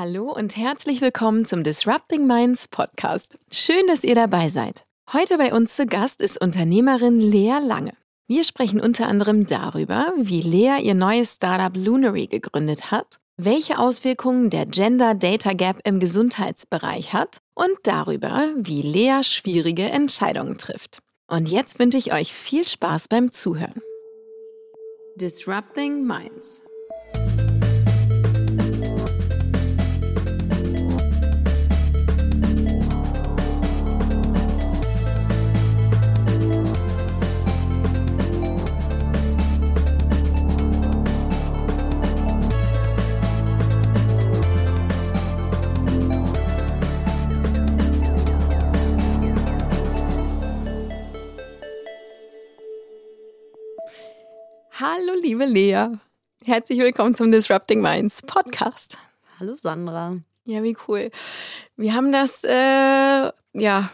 Hallo und herzlich willkommen zum Disrupting Minds Podcast. Schön, dass ihr dabei seid. Heute bei uns zu Gast ist Unternehmerin Lea Lange. Wir sprechen unter anderem darüber, wie Lea ihr neues Startup Lunary gegründet hat, welche Auswirkungen der Gender Data Gap im Gesundheitsbereich hat und darüber, wie Lea schwierige Entscheidungen trifft. Und jetzt wünsche ich euch viel Spaß beim Zuhören. Disrupting Minds Hallo, liebe Lea. Herzlich willkommen zum Disrupting Minds Podcast. Hallo, Sandra. Ja, wie cool. Wir haben das, äh, ja,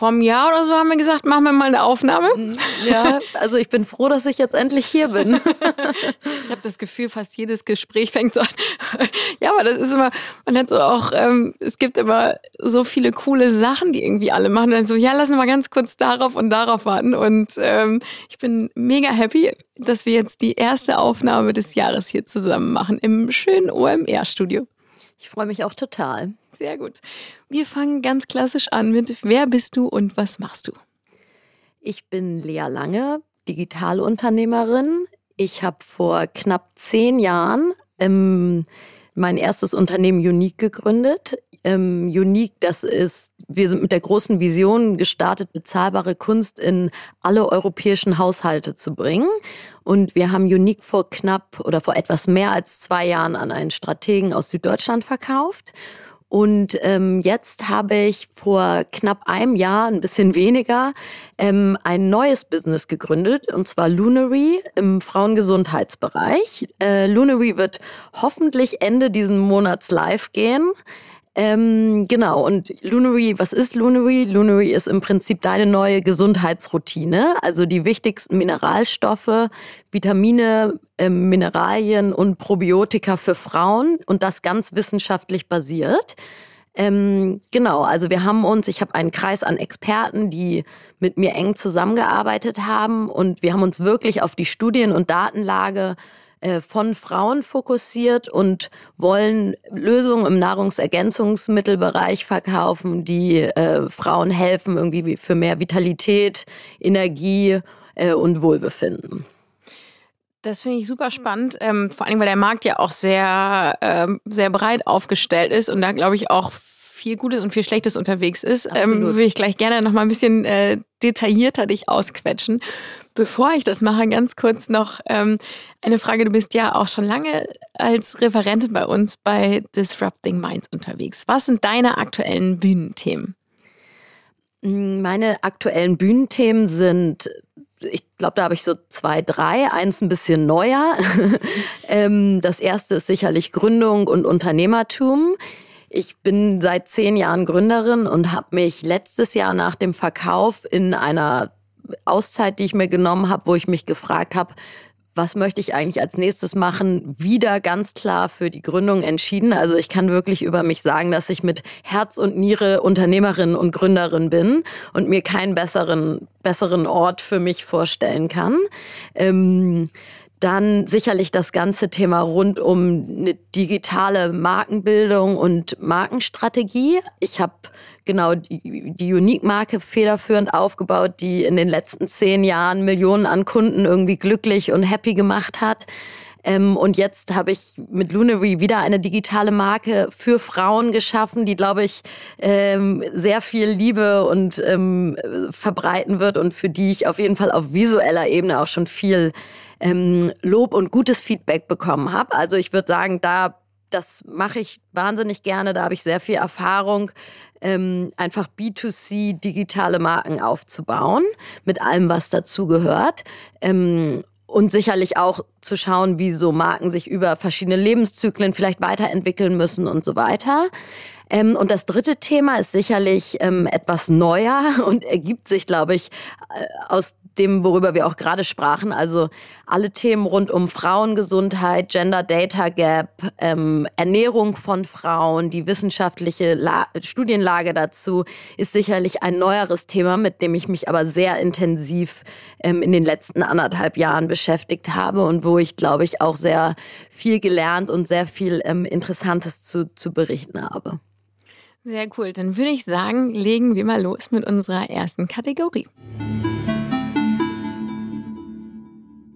vor einem Jahr oder so haben wir gesagt, machen wir mal eine Aufnahme. Ja, also ich bin froh, dass ich jetzt endlich hier bin. ich habe das Gefühl, fast jedes Gespräch fängt so an. ja, aber das ist immer, man hat so auch, ähm, es gibt immer so viele coole Sachen, die irgendwie alle machen. dann so, ja, lass uns mal ganz kurz darauf und darauf warten. Und ähm, ich bin mega happy, dass wir jetzt die erste Aufnahme des Jahres hier zusammen machen im schönen OMR-Studio. Ich freue mich auch total. Sehr gut. Wir fangen ganz klassisch an mit Wer bist du und was machst du? Ich bin Lea Lange, Digitalunternehmerin. Ich habe vor knapp zehn Jahren ähm, mein erstes Unternehmen Unique gegründet. Ähm, Unique, das ist, wir sind mit der großen Vision gestartet, bezahlbare Kunst in alle europäischen Haushalte zu bringen. Und wir haben Unique vor knapp oder vor etwas mehr als zwei Jahren an einen Strategen aus Süddeutschland verkauft. Und ähm, jetzt habe ich vor knapp einem Jahr, ein bisschen weniger, ähm, ein neues Business gegründet, und zwar Lunary im Frauengesundheitsbereich. Äh, Lunary wird hoffentlich Ende diesen Monats live gehen. Ähm, genau, und Lunary, was ist Lunary? Lunary ist im Prinzip deine neue Gesundheitsroutine, also die wichtigsten Mineralstoffe, Vitamine, äh, Mineralien und Probiotika für Frauen und das ganz wissenschaftlich basiert. Ähm, genau, also wir haben uns, ich habe einen Kreis an Experten, die mit mir eng zusammengearbeitet haben und wir haben uns wirklich auf die Studien- und Datenlage äh, von Frauen fokussiert und wollen Lösungen im Nahrungsergänzungsmittelbereich verkaufen, die äh, Frauen helfen, irgendwie für mehr Vitalität, Energie äh, und Wohlbefinden. Das finde ich super spannend, ähm, vor allem weil der Markt ja auch sehr, ähm, sehr breit aufgestellt ist und da glaube ich auch viel Gutes und viel Schlechtes unterwegs ist, ähm, würde ich gleich gerne noch mal ein bisschen äh, detaillierter dich ausquetschen. Bevor ich das mache, ganz kurz noch ähm, eine Frage. Du bist ja auch schon lange als Referentin bei uns bei Disrupting Minds unterwegs. Was sind deine aktuellen Bühnenthemen? Meine aktuellen Bühnenthemen sind ich glaube, da habe ich so zwei, drei. Eins ein bisschen neuer. Ähm, das erste ist sicherlich Gründung und Unternehmertum. Ich bin seit zehn Jahren Gründerin und habe mich letztes Jahr nach dem Verkauf in einer Auszeit, die ich mir genommen habe, wo ich mich gefragt habe, was möchte ich eigentlich als nächstes machen, wieder ganz klar für die Gründung entschieden. Also ich kann wirklich über mich sagen, dass ich mit Herz und Niere Unternehmerin und Gründerin bin und mir keinen besseren, besseren Ort für mich vorstellen kann. Ähm, dann sicherlich das ganze Thema rund um eine digitale Markenbildung und Markenstrategie. Ich habe genau die, die Unique-Marke federführend aufgebaut, die in den letzten zehn Jahren Millionen an Kunden irgendwie glücklich und happy gemacht hat. Ähm, und jetzt habe ich mit Lunary wieder eine digitale Marke für Frauen geschaffen, die, glaube ich, ähm, sehr viel Liebe und ähm, verbreiten wird und für die ich auf jeden Fall auf visueller Ebene auch schon viel ähm, Lob und gutes Feedback bekommen habe. Also ich würde sagen, da das mache ich wahnsinnig gerne. Da habe ich sehr viel Erfahrung, ähm, einfach B2C digitale Marken aufzubauen, mit allem, was dazu gehört. Ähm, und sicherlich auch zu schauen, wie so Marken sich über verschiedene Lebenszyklen vielleicht weiterentwickeln müssen und so weiter. Ähm, und das dritte Thema ist sicherlich ähm, etwas neuer und ergibt sich, glaube ich, äh, aus dem, worüber wir auch gerade sprachen, also alle Themen rund um Frauengesundheit, Gender Data Gap, ähm, Ernährung von Frauen, die wissenschaftliche La Studienlage dazu, ist sicherlich ein neueres Thema, mit dem ich mich aber sehr intensiv ähm, in den letzten anderthalb Jahren beschäftigt habe und wo ich, glaube ich, auch sehr viel gelernt und sehr viel ähm, Interessantes zu, zu berichten habe. Sehr cool. Dann würde ich sagen, legen wir mal los mit unserer ersten Kategorie.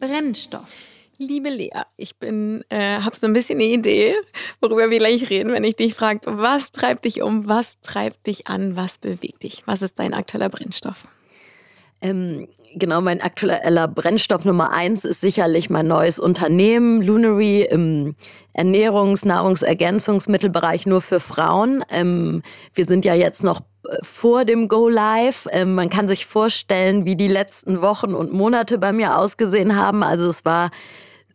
Brennstoff. Liebe Lea, ich bin, äh, habe so ein bisschen eine Idee, worüber wir gleich reden, wenn ich dich frage, was treibt dich um, was treibt dich an, was bewegt dich? Was ist dein aktueller Brennstoff? Ähm, genau, mein aktueller Brennstoff Nummer eins ist sicherlich mein neues Unternehmen, Lunary, im Ernährungs-, Nahrungsergänzungsmittelbereich nur für Frauen. Ähm, wir sind ja jetzt noch vor dem Go Live. Ähm, man kann sich vorstellen, wie die letzten Wochen und Monate bei mir ausgesehen haben. Also es war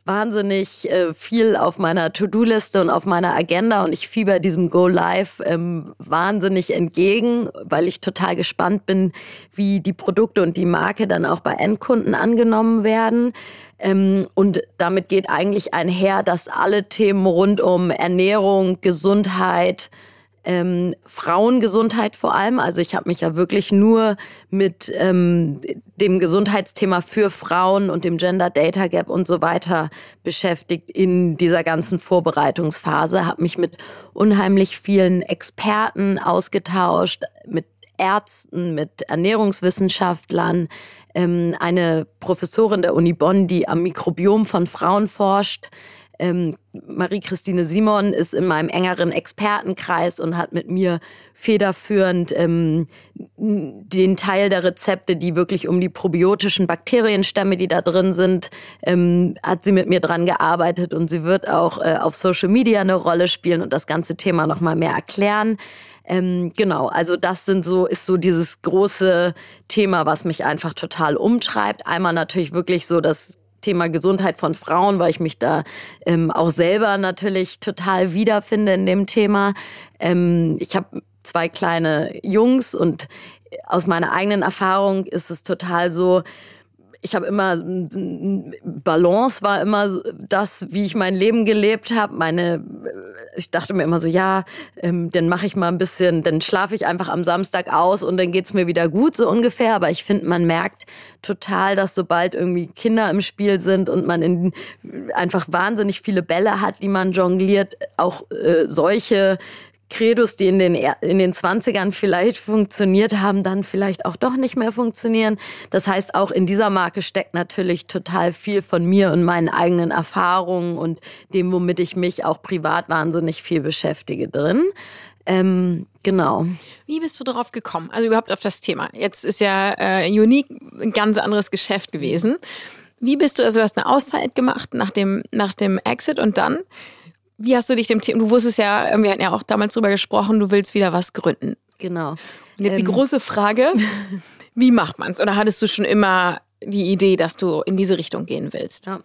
wahnsinnig äh, viel auf meiner To-Do-Liste und auf meiner Agenda und ich fieber diesem Go Live ähm, wahnsinnig entgegen, weil ich total gespannt bin, wie die Produkte und die Marke dann auch bei Endkunden angenommen werden. Ähm, und damit geht eigentlich einher, dass alle Themen rund um Ernährung, Gesundheit, ähm, Frauengesundheit vor allem. Also ich habe mich ja wirklich nur mit ähm, dem Gesundheitsthema für Frauen und dem Gender Data Gap und so weiter beschäftigt in dieser ganzen Vorbereitungsphase. Habe mich mit unheimlich vielen Experten ausgetauscht, mit Ärzten, mit Ernährungswissenschaftlern, ähm, eine Professorin der Uni Bonn, die am Mikrobiom von Frauen forscht, ähm, Marie-Christine Simon ist in meinem engeren Expertenkreis und hat mit mir federführend ähm, den Teil der Rezepte, die wirklich um die probiotischen Bakterienstämme, die da drin sind, ähm, hat sie mit mir dran gearbeitet und sie wird auch äh, auf Social Media eine Rolle spielen und das ganze Thema noch mal mehr erklären. Ähm, genau, also das sind so, ist so dieses große Thema, was mich einfach total umtreibt. Einmal natürlich wirklich so das Thema Gesundheit von Frauen, weil ich mich da ähm, auch selber natürlich total wiederfinde in dem Thema. Ähm, ich habe zwei kleine Jungs und aus meiner eigenen Erfahrung ist es total so, ich habe immer Balance war immer das, wie ich mein Leben gelebt habe. Meine, ich dachte mir immer so, ja, ähm, dann mache ich mal ein bisschen, dann schlafe ich einfach am Samstag aus und dann geht's mir wieder gut so ungefähr. Aber ich finde, man merkt total, dass sobald irgendwie Kinder im Spiel sind und man in, einfach wahnsinnig viele Bälle hat, die man jongliert, auch äh, solche Credos, die in den, in den 20ern vielleicht funktioniert haben, dann vielleicht auch doch nicht mehr funktionieren. Das heißt, auch in dieser Marke steckt natürlich total viel von mir und meinen eigenen Erfahrungen und dem, womit ich mich auch privat wahnsinnig viel beschäftige drin. Ähm, genau. Wie bist du darauf gekommen? Also überhaupt auf das Thema. Jetzt ist ja äh, Unique ein ganz anderes Geschäft gewesen. Wie bist du, also du hast eine Auszeit gemacht nach dem, nach dem Exit und dann wie hast du dich dem Thema, du wusstest ja, wir hatten ja auch damals drüber gesprochen, du willst wieder was gründen. Genau. Und jetzt ähm. die große Frage, wie macht man es? Oder hattest du schon immer die Idee, dass du in diese Richtung gehen willst? Ja.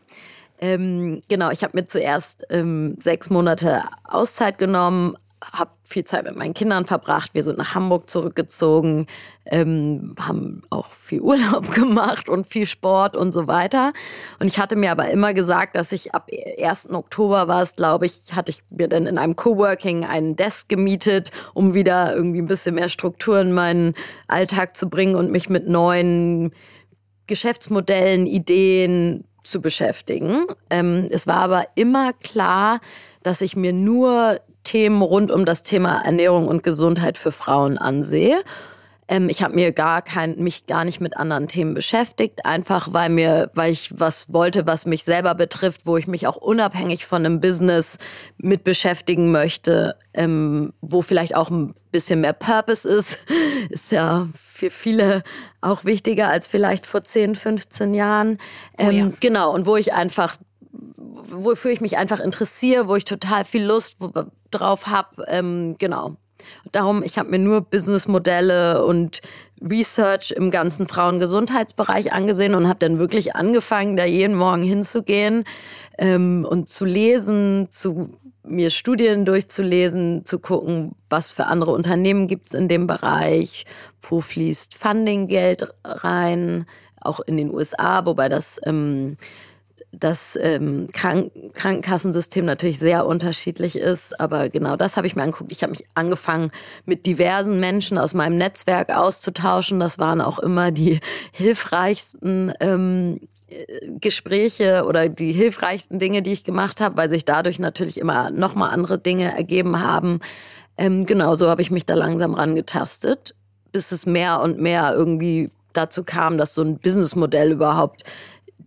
Ähm, genau, ich habe mir zuerst ähm, sechs Monate Auszeit genommen, habe viel Zeit mit meinen Kindern verbracht. Wir sind nach Hamburg zurückgezogen, ähm, haben auch viel Urlaub gemacht und viel Sport und so weiter. Und ich hatte mir aber immer gesagt, dass ich ab 1. Oktober war es, glaube ich, hatte ich mir dann in einem Coworking einen Desk gemietet, um wieder irgendwie ein bisschen mehr Struktur in meinen Alltag zu bringen und mich mit neuen Geschäftsmodellen, Ideen zu beschäftigen. Ähm, es war aber immer klar, dass ich mir nur Themen rund um das Thema Ernährung und Gesundheit für Frauen ansehe. Ähm, ich habe mir gar kein, mich gar nicht mit anderen Themen beschäftigt, einfach weil mir, weil ich was wollte, was mich selber betrifft, wo ich mich auch unabhängig von einem Business mit beschäftigen möchte, ähm, wo vielleicht auch ein bisschen mehr Purpose ist, ist ja für viele auch wichtiger als vielleicht vor 10, 15 Jahren. Ähm, oh ja. Ähm, genau, und wo ich einfach wofür ich mich einfach interessiere, wo ich total viel Lust drauf habe. Ähm, genau. Darum, ich habe mir nur Businessmodelle und Research im ganzen Frauengesundheitsbereich angesehen und habe dann wirklich angefangen, da jeden Morgen hinzugehen ähm, und zu lesen, zu mir Studien durchzulesen, zu gucken, was für andere Unternehmen gibt es in dem Bereich, wo fließt Fundinggeld rein, auch in den USA, wobei das ähm, das ähm, Krank Krankenkassensystem natürlich sehr unterschiedlich ist. Aber genau das habe ich mir angeguckt. Ich habe mich angefangen, mit diversen Menschen aus meinem Netzwerk auszutauschen. Das waren auch immer die hilfreichsten ähm, Gespräche oder die hilfreichsten Dinge, die ich gemacht habe, weil sich dadurch natürlich immer nochmal andere Dinge ergeben haben. Ähm, genau so habe ich mich da langsam rangetastet, bis es mehr und mehr irgendwie dazu kam, dass so ein Businessmodell überhaupt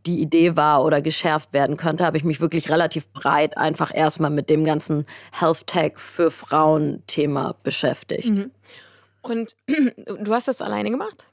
die Idee war oder geschärft werden könnte, habe ich mich wirklich relativ breit einfach erstmal mit dem ganzen Health Tech für Frauen Thema beschäftigt. Mhm. Und du hast das alleine gemacht?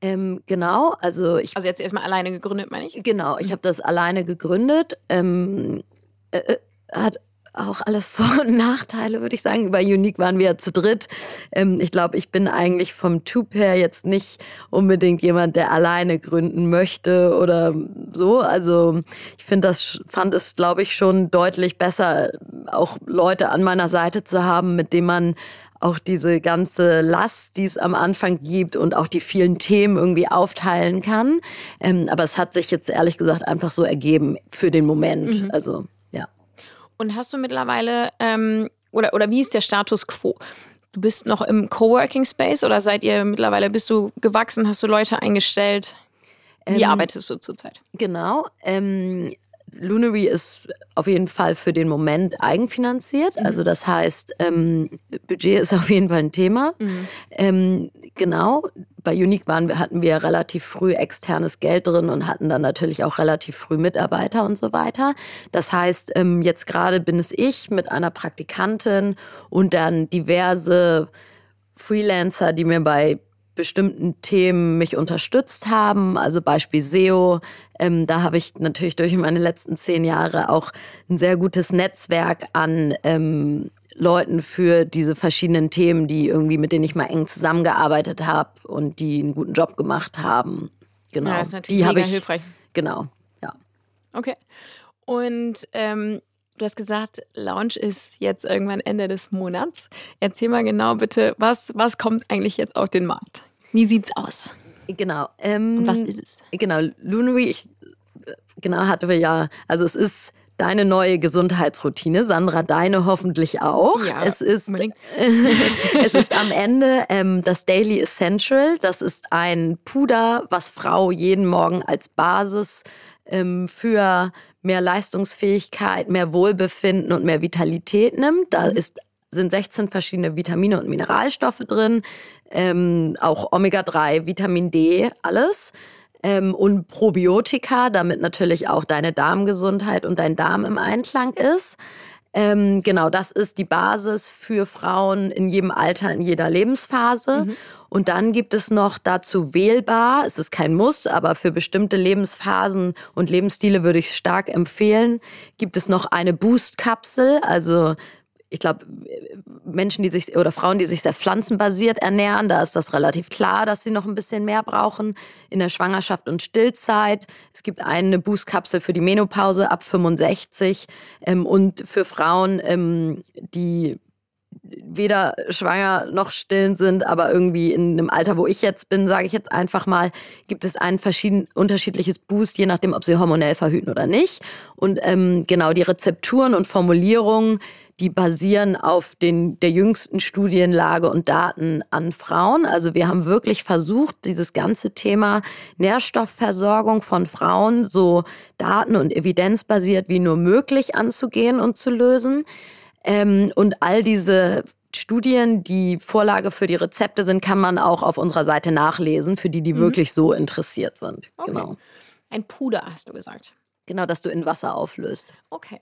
Ähm, genau, also ich. Also jetzt erstmal alleine gegründet, meine ich? Genau, ich mhm. habe das alleine gegründet. Ähm, äh, äh hat auch alles Vor- und Nachteile, würde ich sagen. Bei Unique waren wir ja zu dritt. Ähm, ich glaube, ich bin eigentlich vom Typ her jetzt nicht unbedingt jemand, der alleine gründen möchte oder so. Also ich finde das, fand es, glaube ich, schon deutlich besser, auch Leute an meiner Seite zu haben, mit denen man auch diese ganze Last, die es am Anfang gibt und auch die vielen Themen irgendwie aufteilen kann. Ähm, aber es hat sich jetzt ehrlich gesagt einfach so ergeben für den Moment. Mhm. Also und hast du mittlerweile, ähm, oder, oder wie ist der Status quo? Du bist noch im Coworking Space oder seid ihr mittlerweile, bist du gewachsen, hast du Leute eingestellt? Wie ähm, arbeitest du zurzeit? Genau. Ähm, Lunary ist auf jeden Fall für den Moment eigenfinanziert. Mhm. Also das heißt, ähm, Budget ist auf jeden Fall ein Thema. Mhm. Ähm, genau. Bei Unique waren, hatten wir relativ früh externes Geld drin und hatten dann natürlich auch relativ früh Mitarbeiter und so weiter. Das heißt, ähm, jetzt gerade bin es ich mit einer Praktikantin und dann diverse Freelancer, die mir bei bestimmten Themen mich unterstützt haben. Also Beispiel SEO. Ähm, da habe ich natürlich durch meine letzten zehn Jahre auch ein sehr gutes Netzwerk an ähm, Leuten für diese verschiedenen Themen, die irgendwie mit denen ich mal eng zusammengearbeitet habe und die einen guten Job gemacht haben. Genau. Ja, das ist natürlich die mega ich, hilfreich. Genau, ja. Okay. Und ähm, Du hast gesagt, Launch ist jetzt irgendwann Ende des Monats. Erzähl mal genau bitte, was, was kommt eigentlich jetzt auf den Markt? Wie sieht's aus? Genau. Ähm, Und was ist es? Genau, Lunary, ich, genau, hatten wir ja, also es ist deine neue Gesundheitsroutine, Sandra, deine hoffentlich auch. Ja, es ist, es ist am Ende ähm, das Daily Essential. Das ist ein Puder, was Frau jeden Morgen als Basis ähm, für mehr Leistungsfähigkeit, mehr Wohlbefinden und mehr Vitalität nimmt. Da mhm. ist sind 16 verschiedene Vitamine und Mineralstoffe drin, ähm, auch Omega-3, Vitamin D, alles. Ähm, und Probiotika, damit natürlich auch deine Darmgesundheit und dein Darm im Einklang ist. Ähm, genau, das ist die Basis für Frauen in jedem Alter, in jeder Lebensphase. Mhm. Und dann gibt es noch dazu wählbar, es ist kein Muss, aber für bestimmte Lebensphasen und Lebensstile würde ich es stark empfehlen, gibt es noch eine Boost-Kapsel, also ich glaube, Menschen, die sich oder Frauen, die sich sehr pflanzenbasiert ernähren, da ist das relativ klar, dass sie noch ein bisschen mehr brauchen in der Schwangerschaft und Stillzeit. Es gibt eine Boostkapsel für die Menopause ab 65 ähm, und für Frauen, ähm, die weder schwanger noch stillend sind, aber irgendwie in einem Alter, wo ich jetzt bin, sage ich jetzt einfach mal, gibt es ein verschieden, unterschiedliches Boost, je nachdem, ob sie hormonell verhüten oder nicht. Und ähm, genau die Rezepturen und Formulierungen, die basieren auf den, der jüngsten Studienlage und Daten an Frauen. Also wir haben wirklich versucht, dieses ganze Thema Nährstoffversorgung von Frauen so daten- und evidenzbasiert wie nur möglich anzugehen und zu lösen. Ähm, und all diese Studien, die Vorlage für die Rezepte sind, kann man auch auf unserer Seite nachlesen, für die, die mhm. wirklich so interessiert sind. Okay. Genau. Ein Puder, hast du gesagt. Genau, dass du in Wasser auflöst. Okay.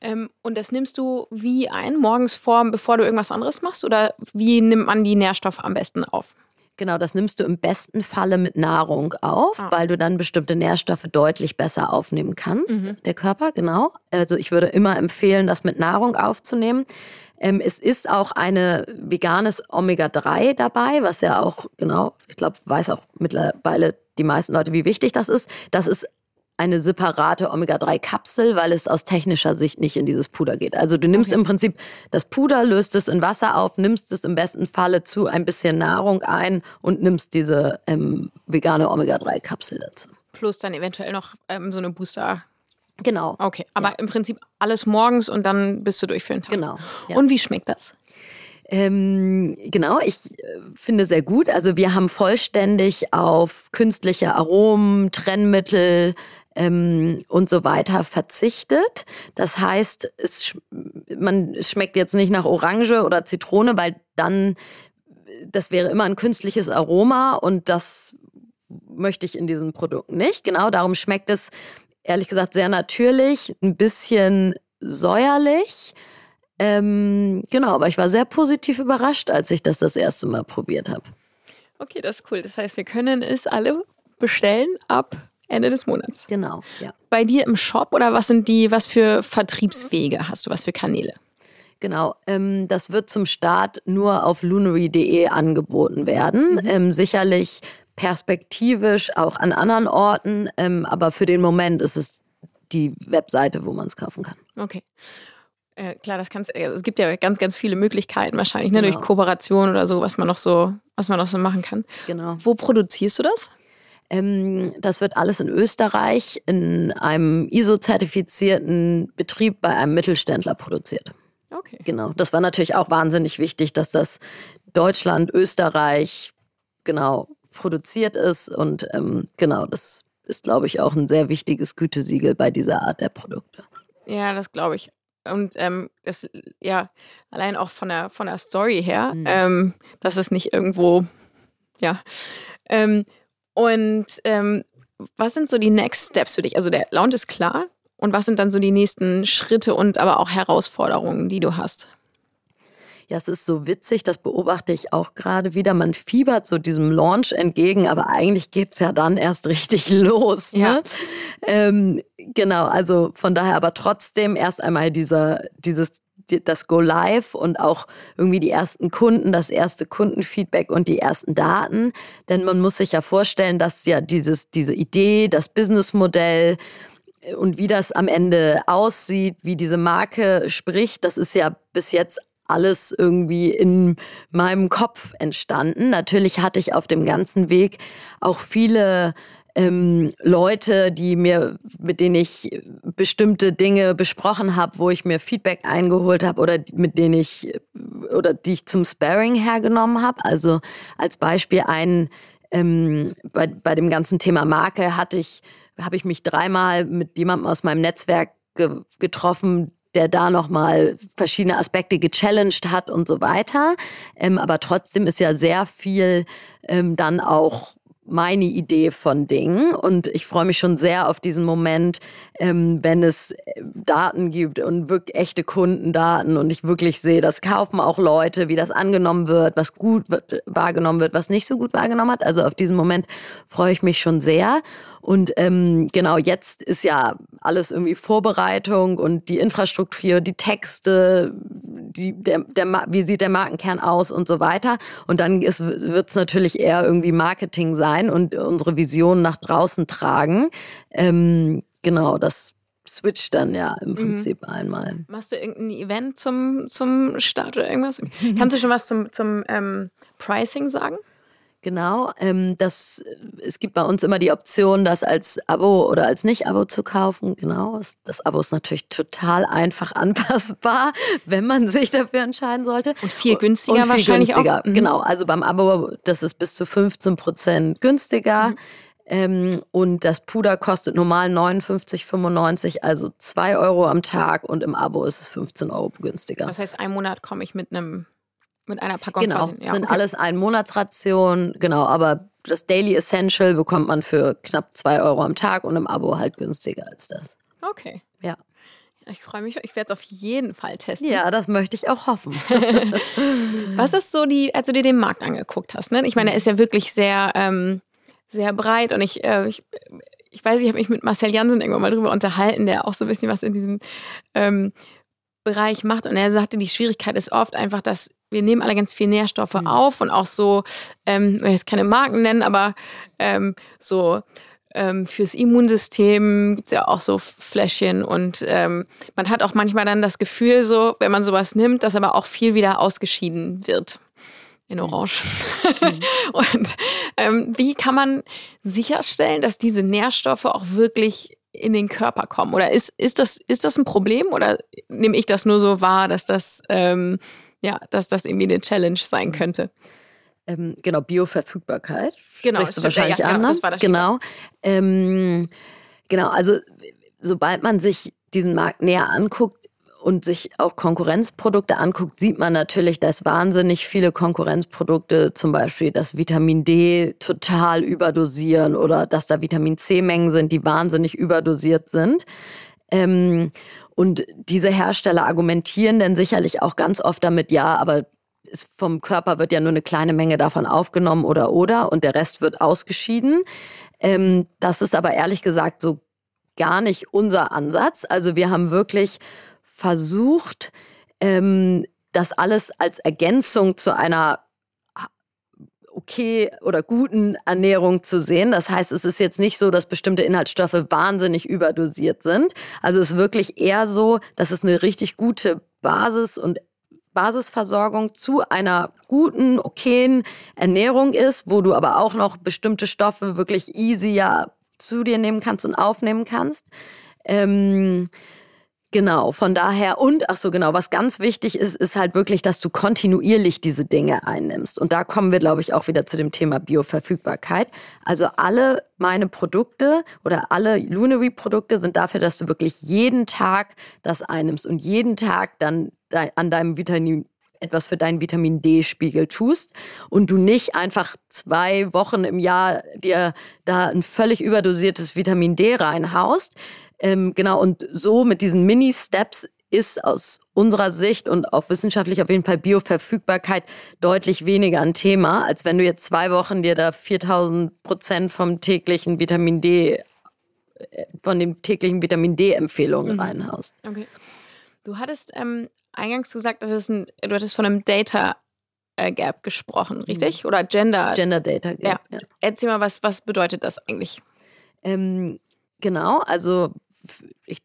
Ähm, und das nimmst du wie ein, morgens vor, bevor du irgendwas anderes machst? Oder wie nimmt man die Nährstoffe am besten auf? Genau, das nimmst du im besten Falle mit Nahrung auf, ah. weil du dann bestimmte Nährstoffe deutlich besser aufnehmen kannst, mhm. der Körper, genau. Also ich würde immer empfehlen, das mit Nahrung aufzunehmen. Ähm, es ist auch eine veganes Omega-3 dabei, was ja auch, genau, ich glaube, weiß auch mittlerweile die meisten Leute, wie wichtig das ist. Das ist eine separate Omega-3-Kapsel, weil es aus technischer Sicht nicht in dieses Puder geht. Also du nimmst okay. im Prinzip das Puder, löst es in Wasser auf, nimmst es im besten Falle zu ein bisschen Nahrung ein und nimmst diese ähm, vegane Omega-3-Kapsel dazu. Plus dann eventuell noch ähm, so eine Booster- Genau. Okay, aber ja. im Prinzip alles morgens und dann bist du durch für den Tag. Genau. Ja. Und wie schmeckt das? Ähm, genau, ich äh, finde sehr gut. Also wir haben vollständig auf künstliche Aromen, Trennmittel ähm, und so weiter verzichtet. Das heißt, es, sch man, es schmeckt jetzt nicht nach Orange oder Zitrone, weil dann, das wäre immer ein künstliches Aroma und das möchte ich in diesem Produkt nicht. Genau, darum schmeckt es ehrlich gesagt sehr natürlich, ein bisschen säuerlich ähm, genau, aber ich war sehr positiv überrascht, als ich das das erste Mal probiert habe. Okay, das ist cool. Das heißt, wir können es alle bestellen ab Ende des Monats. Genau, ja. Bei dir im Shop oder was sind die, was für Vertriebswege hast du, was für Kanäle? Genau, ähm, das wird zum Start nur auf lunary.de angeboten werden. Mhm. Ähm, sicherlich perspektivisch auch an anderen Orten, ähm, aber für den Moment ist es die Webseite, wo man es kaufen kann. Okay. Äh, klar, das kannst äh, es gibt ja ganz, ganz viele Möglichkeiten wahrscheinlich, ne, genau. durch Kooperation oder so, was man noch so, was man noch so machen kann. Genau. Wo produzierst du das? Ähm, das wird alles in Österreich in einem ISO-zertifizierten Betrieb bei einem Mittelständler produziert. Okay. Genau. Das war natürlich auch wahnsinnig wichtig, dass das Deutschland, Österreich genau produziert ist. Und ähm, genau, das ist, glaube ich, auch ein sehr wichtiges Gütesiegel bei dieser Art der Produkte. Ja, das glaube ich. Und ähm, das, ja, allein auch von der, von der Story her, mhm. ähm, dass es nicht irgendwo, ja. Ähm, und ähm, was sind so die Next Steps für dich? Also der Launch ist klar. Und was sind dann so die nächsten Schritte und aber auch Herausforderungen, die du hast? Ja, es ist so witzig, das beobachte ich auch gerade wieder. Man fiebert so diesem Launch entgegen, aber eigentlich geht es ja dann erst richtig los. Ne? Ja. Ähm, genau, also von daher aber trotzdem erst einmal dieser, dieses das Go Live und auch irgendwie die ersten Kunden, das erste Kundenfeedback und die ersten Daten. Denn man muss sich ja vorstellen, dass ja dieses, diese Idee, das Businessmodell und wie das am Ende aussieht, wie diese Marke spricht, das ist ja bis jetzt alles irgendwie in meinem Kopf entstanden. Natürlich hatte ich auf dem ganzen Weg auch viele ähm, Leute, die mir, mit denen ich bestimmte Dinge besprochen habe, wo ich mir Feedback eingeholt habe oder mit denen ich oder die ich zum Sparring hergenommen habe. Also als Beispiel ein ähm, bei, bei dem ganzen Thema Marke hatte ich, habe ich mich dreimal mit jemandem aus meinem Netzwerk ge getroffen, der da nochmal verschiedene Aspekte gechallenged hat und so weiter. Ähm, aber trotzdem ist ja sehr viel ähm, dann auch meine Idee von Dingen und ich freue mich schon sehr auf diesen Moment, ähm, wenn es äh, Daten gibt und wirklich echte Kundendaten und ich wirklich sehe, das kaufen auch Leute, wie das angenommen wird, was gut wird, wahrgenommen wird, was nicht so gut wahrgenommen hat. Also auf diesen Moment freue ich mich schon sehr und ähm, genau jetzt ist ja alles irgendwie Vorbereitung und die Infrastruktur, die Texte, die, der, der, wie sieht der Markenkern aus und so weiter. Und dann wird es natürlich eher irgendwie Marketing sein und unsere Vision nach draußen tragen. Ähm, genau, das switcht dann ja im mhm. Prinzip mhm. einmal. Machst du irgendein Event zum, zum Start oder irgendwas? Kannst du schon was zum, zum ähm, Pricing sagen? Genau, ähm, das, es gibt bei uns immer die Option, das als Abo oder als Nicht-Abo zu kaufen. Genau, das Abo ist natürlich total einfach anpassbar, wenn man sich dafür entscheiden sollte. Und viel günstiger Und viel wahrscheinlich günstiger. auch. Mhm. Genau, also beim Abo, das ist bis zu 15 Prozent günstiger. Mhm. Ähm, und das Puder kostet normal 59,95, also 2 Euro am Tag und im Abo ist es 15 Euro günstiger. Das heißt, einen Monat komme ich mit einem mit einer Packung Genau, quasi. Ja, sind okay. alles ein Monatsration, genau, aber das Daily Essential bekommt man für knapp zwei Euro am Tag und im Abo halt günstiger als das. Okay. Ja. Ich freue mich, ich werde es auf jeden Fall testen. Ja, das möchte ich auch hoffen. Was ist so die, als du dir den Markt angeguckt hast? Ne? Ich meine, er ist ja wirklich sehr, ähm, sehr breit und ich, äh, ich, ich weiß, ich habe mich mit Marcel Jansen irgendwann mal drüber unterhalten, der auch so ein bisschen was in diesem ähm, Bereich macht. Und er sagte, die Schwierigkeit ist oft einfach, dass wir nehmen alle ganz viel Nährstoffe mhm. auf und auch so, ähm, ich will jetzt keine Marken nennen, aber ähm, so ähm, fürs Immunsystem gibt es ja auch so Fläschchen und ähm, man hat auch manchmal dann das Gefühl, so, wenn man sowas nimmt, dass aber auch viel wieder ausgeschieden wird in mhm. Orange. Mhm. und ähm, wie kann man sicherstellen, dass diese Nährstoffe auch wirklich in den Körper kommen? Oder ist, ist, das, ist das ein Problem oder nehme ich das nur so wahr, dass das, ähm, ja, dass das irgendwie eine Challenge sein könnte? Ähm, genau, Bioverfügbarkeit. Genau, das du wahrscheinlich ja, an. War das genau. Ähm, genau, also sobald man sich diesen Markt näher anguckt und sich auch Konkurrenzprodukte anguckt, sieht man natürlich, dass wahnsinnig viele Konkurrenzprodukte, zum Beispiel das Vitamin D, total überdosieren oder dass da Vitamin C-Mengen sind, die wahnsinnig überdosiert sind. Ähm, und diese Hersteller argumentieren dann sicherlich auch ganz oft damit, ja, aber vom Körper wird ja nur eine kleine Menge davon aufgenommen oder oder und der Rest wird ausgeschieden. Ähm, das ist aber ehrlich gesagt so gar nicht unser Ansatz. Also wir haben wirklich versucht, ähm, das alles als Ergänzung zu einer okay oder guten Ernährung zu sehen. Das heißt, es ist jetzt nicht so, dass bestimmte Inhaltsstoffe wahnsinnig überdosiert sind. Also es ist wirklich eher so, dass es eine richtig gute Basis und Basisversorgung zu einer guten, okayen Ernährung ist, wo du aber auch noch bestimmte Stoffe wirklich easier zu dir nehmen kannst und aufnehmen kannst. Ähm, Genau, von daher und ach so genau, was ganz wichtig ist, ist halt wirklich, dass du kontinuierlich diese Dinge einnimmst. Und da kommen wir, glaube ich, auch wieder zu dem Thema Bioverfügbarkeit. Also alle meine Produkte oder alle Lunary Produkte sind dafür, dass du wirklich jeden Tag das einnimmst und jeden Tag dann an deinem Vitamin etwas für deinen Vitamin D-Spiegel tust und du nicht einfach zwei Wochen im Jahr dir da ein völlig überdosiertes Vitamin D reinhaust. Ähm, genau, und so mit diesen Mini-Steps ist aus unserer Sicht und auch wissenschaftlich auf jeden Fall Bioverfügbarkeit deutlich weniger ein Thema, als wenn du jetzt zwei Wochen dir da 4000 Prozent vom täglichen Vitamin D, äh, von den täglichen Vitamin D-Empfehlungen mhm. reinhaust. Okay. Du hattest ähm, eingangs gesagt, dass es ein, du hattest von einem Data äh, Gap gesprochen, richtig? Mhm. Oder Gender? Gender Data Gap. Ja. ja. Erzähl mal, was, was bedeutet das eigentlich? Ähm, genau, also ich,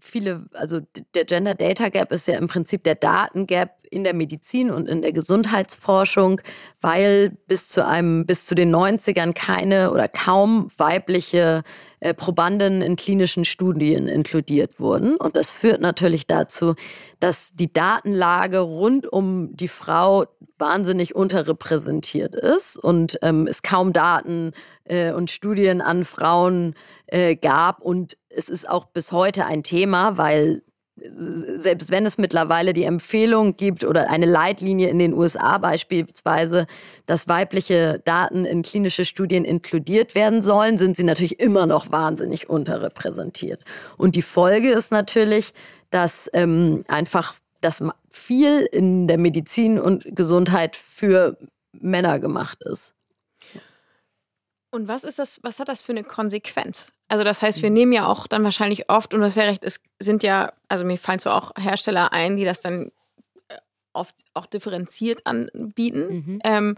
viele, also der Gender Data Gap ist ja im Prinzip der Daten Gap in der Medizin und in der Gesundheitsforschung, weil bis zu einem, bis zu den 90ern keine oder kaum weibliche äh, Probanden in klinischen Studien inkludiert wurden. Und das führt natürlich dazu, dass die Datenlage rund um die Frau wahnsinnig unterrepräsentiert ist und ähm, es kaum Daten äh, und Studien an Frauen äh, gab. Und es ist auch bis heute ein Thema, weil selbst wenn es mittlerweile die Empfehlung gibt oder eine Leitlinie in den USA beispielsweise, dass weibliche Daten in klinische Studien inkludiert werden sollen, sind sie natürlich immer noch wahnsinnig unterrepräsentiert. Und die Folge ist natürlich, dass ähm, einfach das viel in der Medizin und Gesundheit für Männer gemacht ist. Und was ist das, was hat das für eine Konsequenz? Also das heißt, wir mhm. nehmen ja auch dann wahrscheinlich oft, und du hast ja recht, es sind ja, also mir fallen zwar auch Hersteller ein, die das dann äh, oft auch differenziert anbieten. Mhm. Ähm,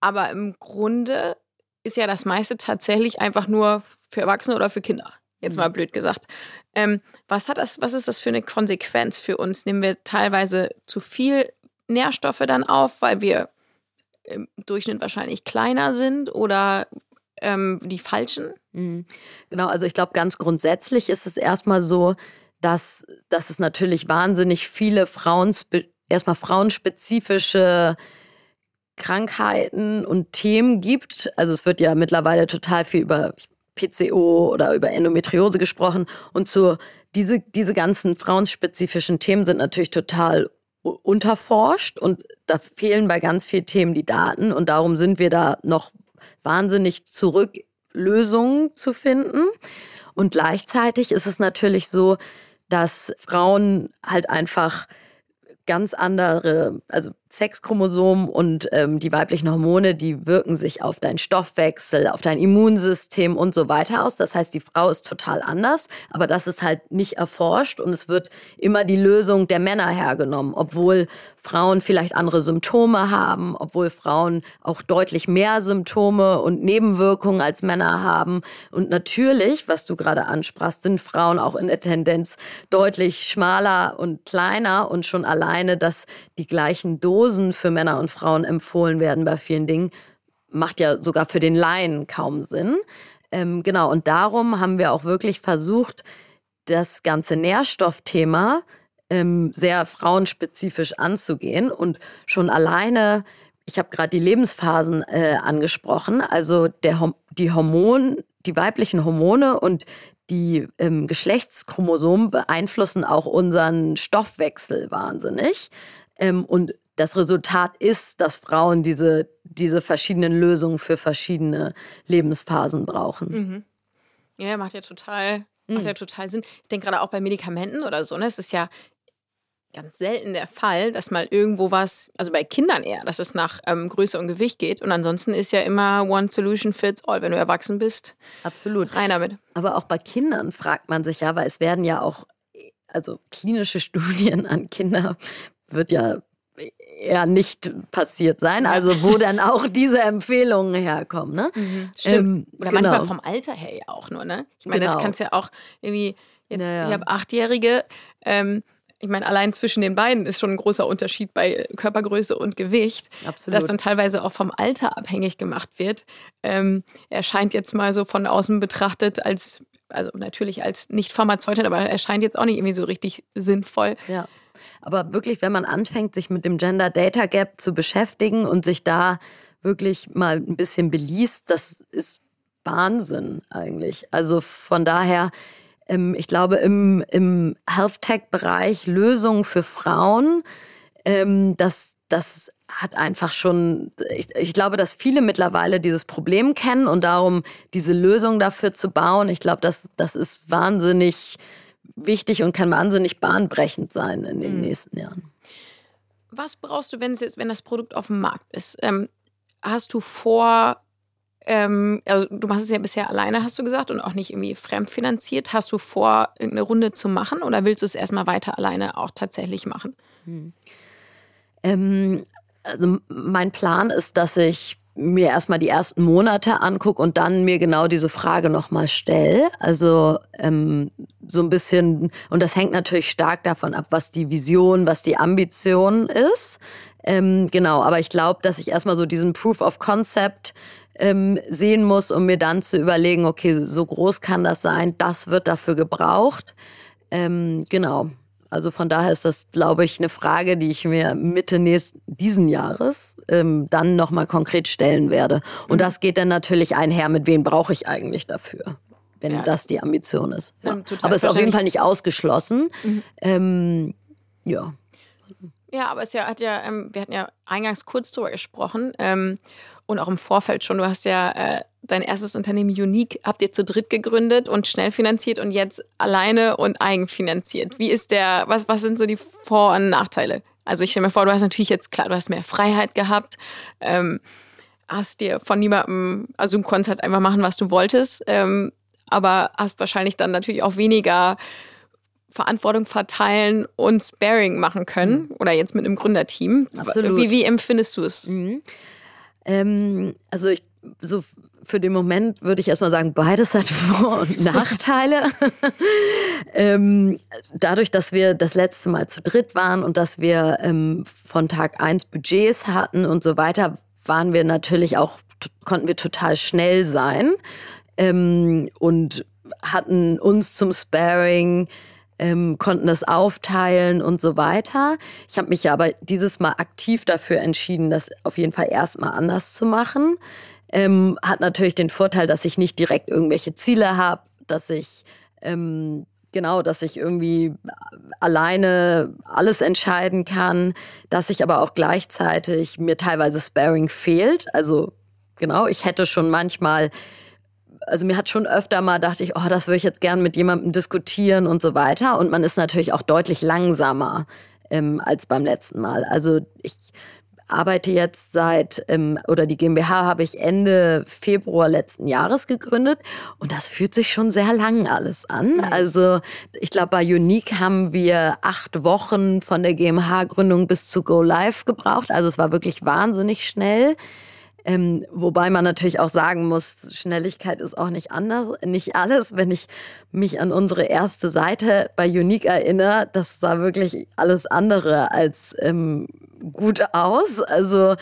aber im Grunde ist ja das meiste tatsächlich einfach nur für Erwachsene oder für Kinder. Jetzt mhm. mal blöd gesagt. Ähm, was hat das, was ist das für eine Konsequenz für uns? Nehmen wir teilweise zu viel Nährstoffe dann auf, weil wir im Durchschnitt wahrscheinlich kleiner sind oder ähm, die falschen? Mhm. Genau, also ich glaube, ganz grundsätzlich ist es erstmal so, dass, dass es natürlich wahnsinnig viele erstmal frauenspezifische Krankheiten und Themen gibt. Also es wird ja mittlerweile total viel über PCO oder über Endometriose gesprochen. Und so diese, diese ganzen frauenspezifischen Themen sind natürlich total unterforscht und da fehlen bei ganz vielen Themen die Daten und darum sind wir da noch wahnsinnig zurück, Lösungen zu finden. Und gleichzeitig ist es natürlich so, dass Frauen halt einfach ganz andere, also Sexchromosomen und ähm, die weiblichen Hormone, die wirken sich auf deinen Stoffwechsel, auf dein Immunsystem und so weiter aus. Das heißt, die Frau ist total anders, aber das ist halt nicht erforscht und es wird immer die Lösung der Männer hergenommen, obwohl Frauen vielleicht andere Symptome haben, obwohl Frauen auch deutlich mehr Symptome und Nebenwirkungen als Männer haben. Und natürlich, was du gerade ansprachst, sind Frauen auch in der Tendenz deutlich schmaler und kleiner und schon alleine, dass die gleichen Dosen für Männer und Frauen empfohlen werden bei vielen Dingen, macht ja sogar für den Laien kaum Sinn. Ähm, genau, und darum haben wir auch wirklich versucht, das ganze Nährstoffthema ähm, sehr frauenspezifisch anzugehen. Und schon alleine, ich habe gerade die Lebensphasen äh, angesprochen, also der, die Hormon, die weiblichen Hormone und die ähm, Geschlechtschromosomen beeinflussen auch unseren Stoffwechsel wahnsinnig. Ähm, und das Resultat ist, dass Frauen diese, diese verschiedenen Lösungen für verschiedene Lebensphasen brauchen. Mhm. Ja, macht ja total, macht ja mhm. total Sinn. Ich denke gerade auch bei Medikamenten oder so, ne? Es ist ja ganz selten der Fall, dass mal irgendwo was, also bei Kindern eher, dass es nach ähm, Größe und Gewicht geht. Und ansonsten ist ja immer One Solution fits all, wenn du erwachsen bist. Absolut. Rein damit. Aber auch bei Kindern fragt man sich ja, weil es werden ja auch, also klinische Studien an Kinder wird ja eher nicht passiert sein. Also wo dann auch diese Empfehlungen herkommen. Ne? Mhm, stimmt. Ähm, Oder genau. manchmal vom Alter her ja auch nur. Ne? Ich meine, genau. das kannst ja auch irgendwie, jetzt, naja. ich habe Achtjährige, ähm, ich meine, allein zwischen den beiden ist schon ein großer Unterschied bei Körpergröße und Gewicht, Absolut. das dann teilweise auch vom Alter abhängig gemacht wird. Ähm, er scheint jetzt mal so von außen betrachtet als, also natürlich als nicht Pharmazeutin, aber er scheint jetzt auch nicht irgendwie so richtig sinnvoll. Ja. Aber wirklich, wenn man anfängt, sich mit dem Gender Data Gap zu beschäftigen und sich da wirklich mal ein bisschen beliest, das ist Wahnsinn eigentlich. Also von daher, ähm, ich glaube, im, im Health Tech-Bereich Lösungen für Frauen, ähm, das, das hat einfach schon, ich, ich, glaube, dass viele mittlerweile dieses Problem kennen und darum diese Lösung dafür zu bauen, ich glaube, das, das ist wahnsinnig wichtig und kann wahnsinnig bahnbrechend sein in den mhm. nächsten Jahren. Was brauchst du, wenn, es jetzt, wenn das Produkt auf dem Markt ist? Ähm, hast du vor, ähm, also du machst es ja bisher alleine, hast du gesagt, und auch nicht irgendwie fremdfinanziert. Hast du vor, irgendeine Runde zu machen oder willst du es erstmal weiter alleine auch tatsächlich machen? Hm. Ähm, also mein Plan ist, dass ich mir erstmal die ersten Monate angucke und dann mir genau diese Frage nochmal stelle. Also ähm, so ein bisschen, und das hängt natürlich stark davon ab, was die Vision, was die Ambition ist. Ähm, genau, aber ich glaube, dass ich erstmal so diesen Proof of Concept ähm, sehen muss, um mir dann zu überlegen, okay, so groß kann das sein, das wird dafür gebraucht. Ähm, genau. Also von daher ist das, glaube ich, eine Frage, die ich mir Mitte nächsten, diesen Jahres ähm, dann nochmal konkret stellen werde. Und mhm. das geht dann natürlich einher, mit wem brauche ich eigentlich dafür, wenn ja. das die Ambition ist. Ja. Aber es ist auf jeden Fall nicht ausgeschlossen. Mhm. Ähm, ja. Ja, aber es ja, hat ja, ähm, wir hatten ja eingangs kurz drüber gesprochen ähm, und auch im Vorfeld schon. Du hast ja äh, dein erstes Unternehmen Unique, habt ihr zu dritt gegründet und schnell finanziert und jetzt alleine und eigenfinanziert. Wie ist der, was, was sind so die Vor- und Nachteile? Also ich stelle mir vor, du hast natürlich jetzt, klar, du hast mehr Freiheit gehabt, ähm, hast dir von niemandem, also du konntest halt einfach machen, was du wolltest, ähm, aber hast wahrscheinlich dann natürlich auch weniger Verantwortung verteilen und Sparing machen können mhm. oder jetzt mit einem Gründerteam. Absolut. Wie, wie empfindest du es? Mhm. Ähm, also ich so für den Moment würde ich erstmal sagen, beides hat Vor- und Nachteile. ähm, dadurch, dass wir das letzte Mal zu dritt waren und dass wir ähm, von Tag eins Budgets hatten und so weiter, waren wir natürlich auch, konnten wir total schnell sein ähm, und hatten uns zum Sparing ähm, konnten das aufteilen und so weiter. Ich habe mich aber dieses Mal aktiv dafür entschieden, das auf jeden Fall erstmal anders zu machen. Ähm, hat natürlich den Vorteil, dass ich nicht direkt irgendwelche Ziele habe, dass ich ähm, genau, dass ich irgendwie alleine alles entscheiden kann, dass ich aber auch gleichzeitig mir teilweise Sparing fehlt. Also genau, ich hätte schon manchmal also mir hat schon öfter mal dachte ich, oh, das würde ich jetzt gern mit jemandem diskutieren und so weiter. Und man ist natürlich auch deutlich langsamer ähm, als beim letzten Mal. Also ich arbeite jetzt seit, ähm, oder die GmbH habe ich Ende Februar letzten Jahres gegründet und das fühlt sich schon sehr lang alles an. Mhm. Also ich glaube, bei Unique haben wir acht Wochen von der GmbH-Gründung bis zu Go Live gebraucht. Also es war wirklich wahnsinnig schnell. Ähm, wobei man natürlich auch sagen muss, Schnelligkeit ist auch nicht anders, nicht alles. Wenn ich mich an unsere erste Seite bei Unique erinnere, das sah wirklich alles andere als ähm, gut aus. Also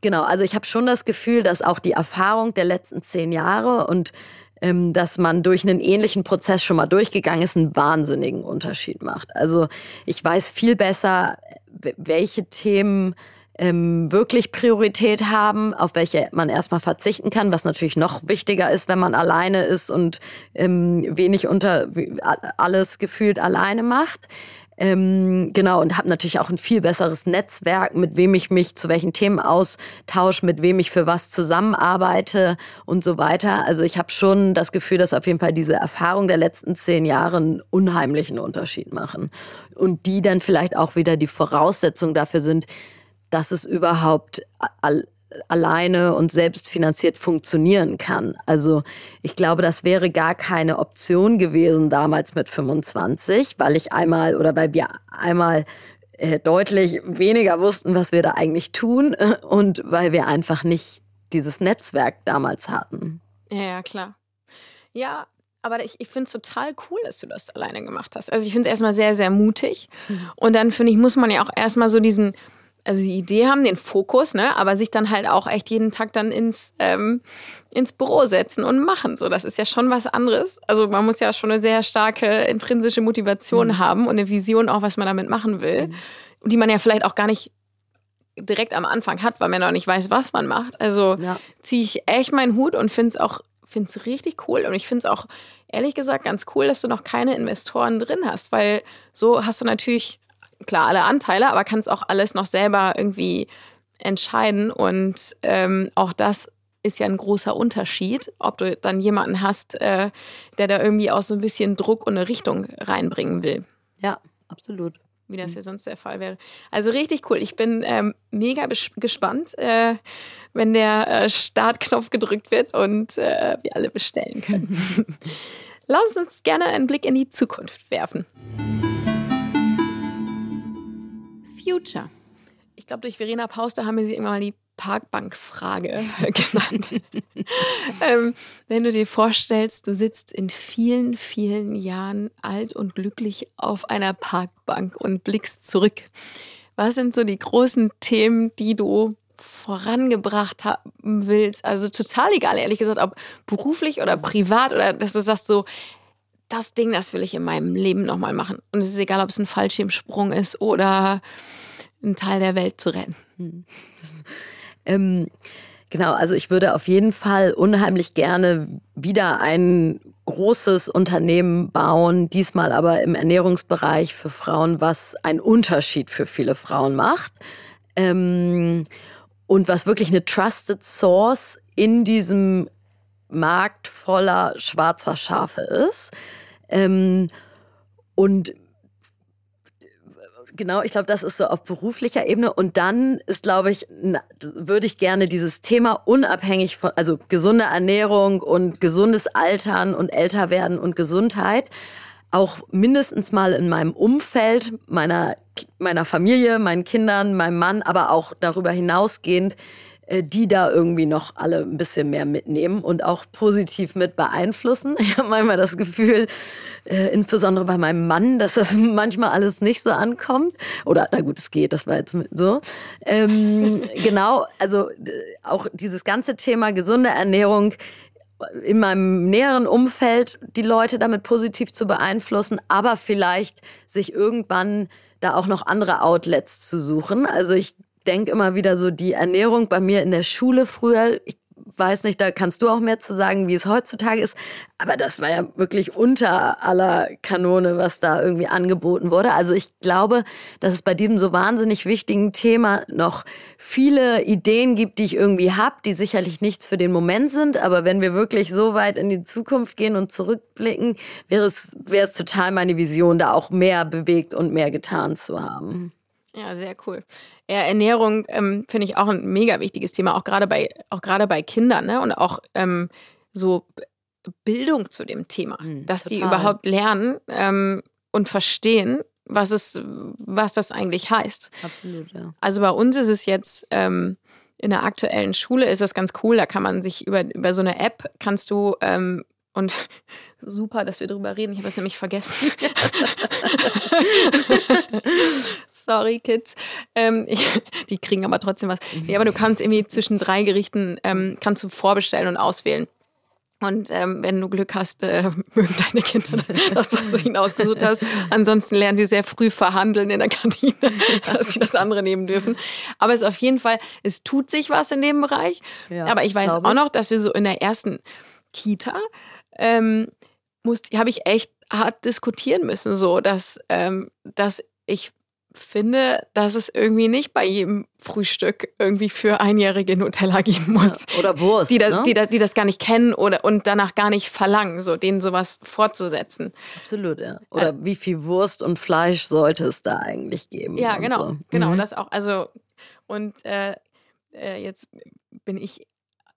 genau, also ich habe schon das Gefühl, dass auch die Erfahrung der letzten zehn Jahre und ähm, dass man durch einen ähnlichen Prozess schon mal durchgegangen ist, einen wahnsinnigen Unterschied macht. Also ich weiß viel besser, welche Themen ähm, wirklich Priorität haben, auf welche man erstmal verzichten kann, was natürlich noch wichtiger ist, wenn man alleine ist und ähm, wenig unter alles gefühlt alleine macht. Ähm, genau, und habe natürlich auch ein viel besseres Netzwerk, mit wem ich mich zu welchen Themen austausche, mit wem ich für was zusammenarbeite und so weiter. Also ich habe schon das Gefühl, dass auf jeden Fall diese Erfahrung der letzten zehn Jahre einen unheimlichen Unterschied machen. Und die dann vielleicht auch wieder die Voraussetzung dafür sind, dass es überhaupt all, alleine und selbst finanziert funktionieren kann. Also ich glaube, das wäre gar keine Option gewesen damals mit 25, weil ich einmal oder weil wir einmal äh, deutlich weniger wussten, was wir da eigentlich tun äh, und weil wir einfach nicht dieses Netzwerk damals hatten. Ja, ja, klar. Ja, aber ich, ich finde es total cool, dass du das alleine gemacht hast. Also ich finde es erstmal sehr, sehr mutig. Mhm. Und dann finde ich, muss man ja auch erstmal so diesen also die Idee haben, den Fokus, ne, aber sich dann halt auch echt jeden Tag dann ins, ähm, ins Büro setzen und machen. So, das ist ja schon was anderes. Also man muss ja schon eine sehr starke intrinsische Motivation mhm. haben und eine Vision auch, was man damit machen will. Mhm. Die man ja vielleicht auch gar nicht direkt am Anfang hat, weil man noch nicht weiß, was man macht. Also ja. ziehe ich echt meinen Hut und finde es auch finde es richtig cool und ich finde es auch ehrlich gesagt ganz cool, dass du noch keine Investoren drin hast, weil so hast du natürlich klar alle Anteile, aber kannst auch alles noch selber irgendwie entscheiden. Und ähm, auch das ist ja ein großer Unterschied, ob du dann jemanden hast, äh, der da irgendwie auch so ein bisschen Druck und eine Richtung reinbringen will. Ja, absolut. Wie das ja sonst der Fall wäre. Also richtig cool. Ich bin ähm, mega gespannt, äh, wenn der äh, Startknopf gedrückt wird und äh, wir alle bestellen können. Lass uns gerne einen Blick in die Zukunft werfen. Future. Ich glaube, durch Verena Pauster haben wir sie irgendwann mal die Parkbankfrage genannt. ähm, wenn du dir vorstellst, du sitzt in vielen, vielen Jahren alt und glücklich auf einer Parkbank und blickst zurück. Was sind so die großen Themen, die du vorangebracht haben willst? Also total egal, ehrlich gesagt, ob beruflich oder privat oder dass du sagst so, das Ding, das will ich in meinem Leben nochmal machen. Und es ist egal, ob es ein Fallschirmsprung ist oder einen Teil der Welt zu retten. Hm. ähm, genau, also ich würde auf jeden Fall unheimlich gerne wieder ein großes Unternehmen bauen, diesmal aber im Ernährungsbereich für Frauen, was einen Unterschied für viele Frauen macht. Ähm, und was wirklich eine Trusted Source in diesem Markt voller schwarzer Schafe ist. Ähm, und genau, ich glaube, das ist so auf beruflicher Ebene. Und dann ist, glaube ich, würde ich gerne dieses Thema unabhängig von, also gesunde Ernährung und gesundes Altern und Älterwerden und Gesundheit auch mindestens mal in meinem Umfeld, meiner, meiner Familie, meinen Kindern, meinem Mann, aber auch darüber hinausgehend die da irgendwie noch alle ein bisschen mehr mitnehmen und auch positiv mit beeinflussen. Ich habe manchmal das Gefühl, äh, insbesondere bei meinem Mann, dass das manchmal alles nicht so ankommt. Oder, na gut, es geht, das war jetzt so. Ähm, genau, also auch dieses ganze Thema gesunde Ernährung in meinem näheren Umfeld die Leute damit positiv zu beeinflussen, aber vielleicht sich irgendwann da auch noch andere Outlets zu suchen. Also ich denke immer wieder so, die Ernährung bei mir in der Schule früher, ich weiß nicht, da kannst du auch mehr zu sagen, wie es heutzutage ist. Aber das war ja wirklich unter aller Kanone, was da irgendwie angeboten wurde. Also ich glaube, dass es bei diesem so wahnsinnig wichtigen Thema noch viele Ideen gibt, die ich irgendwie habe, die sicherlich nichts für den Moment sind. Aber wenn wir wirklich so weit in die Zukunft gehen und zurückblicken, wäre es, wäre es total meine Vision, da auch mehr bewegt und mehr getan zu haben. Ja, sehr cool. Ja, Ernährung ähm, finde ich auch ein mega wichtiges Thema, auch gerade bei, auch gerade bei Kindern, ne? Und auch ähm, so Bildung zu dem Thema, mhm, dass total. die überhaupt lernen ähm, und verstehen, was es, was das eigentlich heißt. Absolut, ja. Also bei uns ist es jetzt ähm, in der aktuellen Schule ist das ganz cool. Da kann man sich über, über so eine App kannst du ähm, und super, dass wir darüber reden. Ich habe es nämlich vergessen. Sorry, Kids. Ähm, ich, die kriegen aber trotzdem was. Nee, aber du kannst irgendwie zwischen drei Gerichten ähm, kannst du vorbestellen und auswählen. Und ähm, wenn du Glück hast, äh, mögen deine Kinder das, was du ihnen ausgesucht hast. Ansonsten lernen sie sehr früh verhandeln in der Kantine, dass sie das andere nehmen dürfen. Aber es ist auf jeden Fall, es tut sich was in dem Bereich. Ja, Aber ich weiß auch noch, dass wir so in der ersten Kita ähm, habe ich echt hart diskutieren müssen, so dass, ähm, dass ich finde, dass es irgendwie nicht bei jedem Frühstück irgendwie für Einjährige Nutella geben muss. Ja, oder Wurst. Die, da, ne? die, die, das gar nicht kennen oder, und danach gar nicht verlangen, so denen sowas fortzusetzen. Absolut, ja. Oder äh, wie viel Wurst und Fleisch sollte es da eigentlich geben? Ja, genau. So. Genau, mhm. das auch. Also, und äh, äh, jetzt bin ich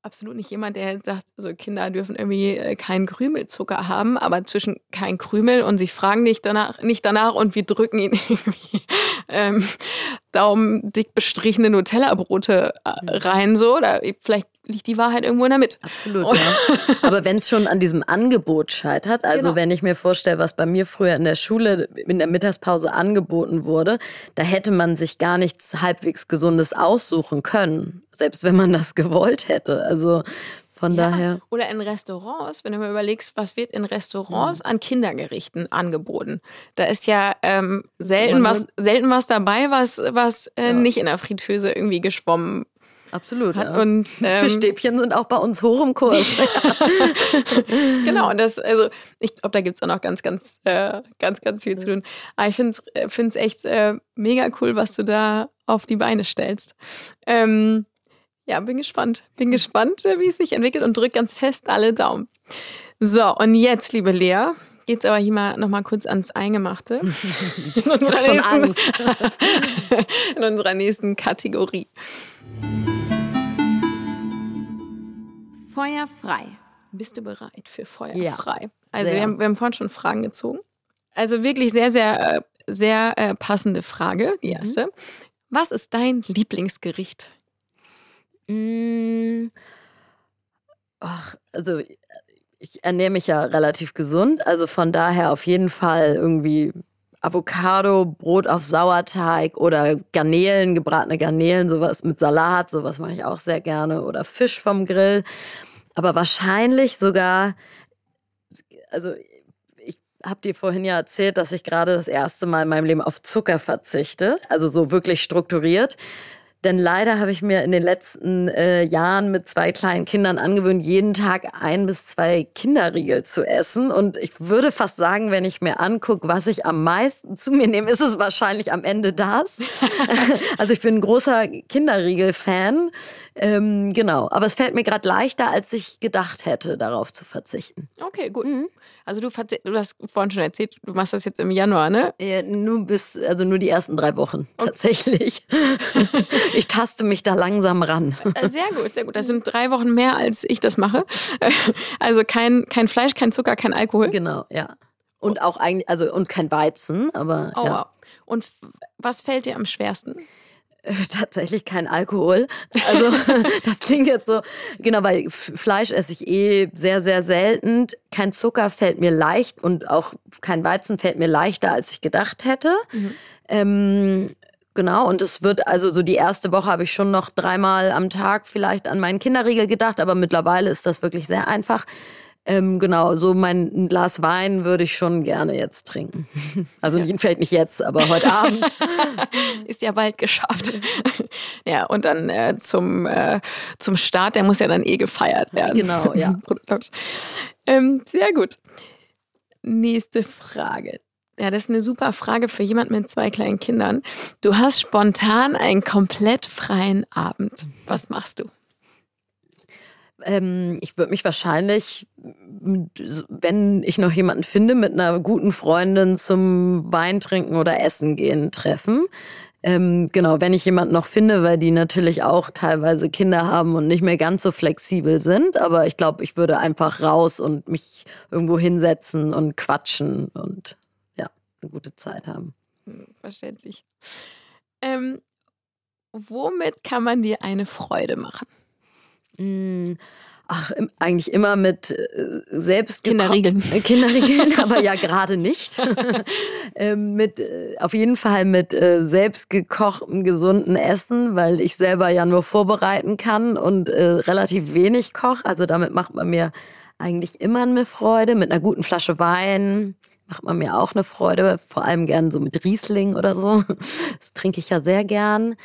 absolut nicht jemand, der sagt, also Kinder dürfen irgendwie äh, keinen Krümelzucker haben, aber zwischen kein Krümel und sie fragen nicht danach, nicht danach und wir drücken ihnen irgendwie ähm, daumendick bestrichene Nutella-Brote äh, rein, so. Oder vielleicht liegt die Wahrheit irgendwo in der Mitte. Absolut, ja. Aber wenn es schon an diesem Angebot scheitert, also genau. wenn ich mir vorstelle, was bei mir früher in der Schule in der Mittagspause angeboten wurde, da hätte man sich gar nichts halbwegs Gesundes aussuchen können, selbst wenn man das gewollt hätte. Also von ja, daher. Oder in Restaurants, wenn du mal überlegst, was wird in Restaurants mhm. an Kindergerichten angeboten. Da ist ja ähm, selten, was, selten was dabei, was, was äh, ja. nicht in der Fritteuse irgendwie geschwommen Absolut. Ja. Und ähm, Fischstäbchen sind auch bei uns hoch im Kurs. genau, und das, also ich glaube, da gibt es auch noch ganz, ganz, äh, ganz, ganz viel zu tun. Aber ich finde es äh, echt äh, mega cool, was du da auf die Beine stellst. Ähm, ja, bin gespannt. Bin gespannt, äh, wie es sich entwickelt und drück ganz fest alle Daumen. So, und jetzt, liebe Lea, geht's aber hier mal noch mal kurz ans Eingemachte. In unserer, nächsten, in unserer nächsten Kategorie. Feuer frei. Bist du bereit für Feuer ja? Also wir haben, wir haben vorhin schon Fragen gezogen. Also wirklich sehr, sehr, äh, sehr äh, passende Frage, die mhm. erste. Mhm. Was ist dein Lieblingsgericht? Mmh. Ach, also ich ernähre mich ja relativ gesund, also von daher auf jeden Fall irgendwie Avocado, Brot auf Sauerteig oder Garnelen, gebratene Garnelen, sowas mit Salat, sowas mache ich auch sehr gerne oder Fisch vom Grill. Aber wahrscheinlich sogar, also ich habe dir vorhin ja erzählt, dass ich gerade das erste Mal in meinem Leben auf Zucker verzichte, also so wirklich strukturiert. Denn leider habe ich mir in den letzten äh, Jahren mit zwei kleinen Kindern angewöhnt, jeden Tag ein bis zwei Kinderriegel zu essen. Und ich würde fast sagen, wenn ich mir angucke, was ich am meisten zu mir nehme, ist es wahrscheinlich am Ende das. also ich bin ein großer Kinderriegel-Fan. Ähm, genau, aber es fällt mir gerade leichter, als ich gedacht hätte, darauf zu verzichten. Okay, gut. Mhm. Also du, du hast vorhin schon erzählt, du machst das jetzt im Januar, ne? Ja, nur bis, also nur die ersten drei Wochen okay. tatsächlich. ich taste mich da langsam ran. Äh, sehr gut, sehr gut. Das sind drei Wochen mehr, als ich das mache. Also kein, kein Fleisch, kein Zucker, kein Alkohol. Genau, ja. Und auch eigentlich, also und kein Weizen, aber. Oh, ja. wow. Und was fällt dir am schwersten? Tatsächlich kein Alkohol. Also das klingt jetzt so, genau, weil Fleisch esse ich eh sehr, sehr selten. Kein Zucker fällt mir leicht und auch kein Weizen fällt mir leichter, als ich gedacht hätte. Mhm. Ähm, genau, und es wird, also so die erste Woche habe ich schon noch dreimal am Tag vielleicht an meinen Kinderriegel gedacht, aber mittlerweile ist das wirklich sehr einfach. Ähm, genau, so mein Glas Wein würde ich schon gerne jetzt trinken. Also ja. vielleicht nicht jetzt, aber heute Abend. Ist ja bald geschafft. ja, und dann äh, zum, äh, zum Start, der muss ja dann eh gefeiert werden. Genau, ja. ähm, sehr gut. Nächste Frage. Ja, das ist eine super Frage für jemand mit zwei kleinen Kindern. Du hast spontan einen komplett freien Abend. Was machst du? Ähm, ich würde mich wahrscheinlich, wenn ich noch jemanden finde, mit einer guten Freundin zum Wein trinken oder Essen gehen treffen. Ähm, genau, wenn ich jemanden noch finde, weil die natürlich auch teilweise Kinder haben und nicht mehr ganz so flexibel sind. Aber ich glaube, ich würde einfach raus und mich irgendwo hinsetzen und quatschen und eine gute Zeit haben. Hm, verständlich. Ähm, womit kann man dir eine Freude machen? Hm, ach, eigentlich immer mit äh, selbst Kinderriegeln. Äh, Kinderriegeln, aber ja gerade nicht. ähm, mit äh, auf jeden Fall mit äh, selbst gekochtem gesunden Essen, weil ich selber ja nur vorbereiten kann und äh, relativ wenig koche. Also damit macht man mir eigentlich immer eine Freude. Mit einer guten Flasche Wein macht man mir auch eine Freude. Vor allem gern so mit Riesling oder so. Das trinke ich ja sehr gern.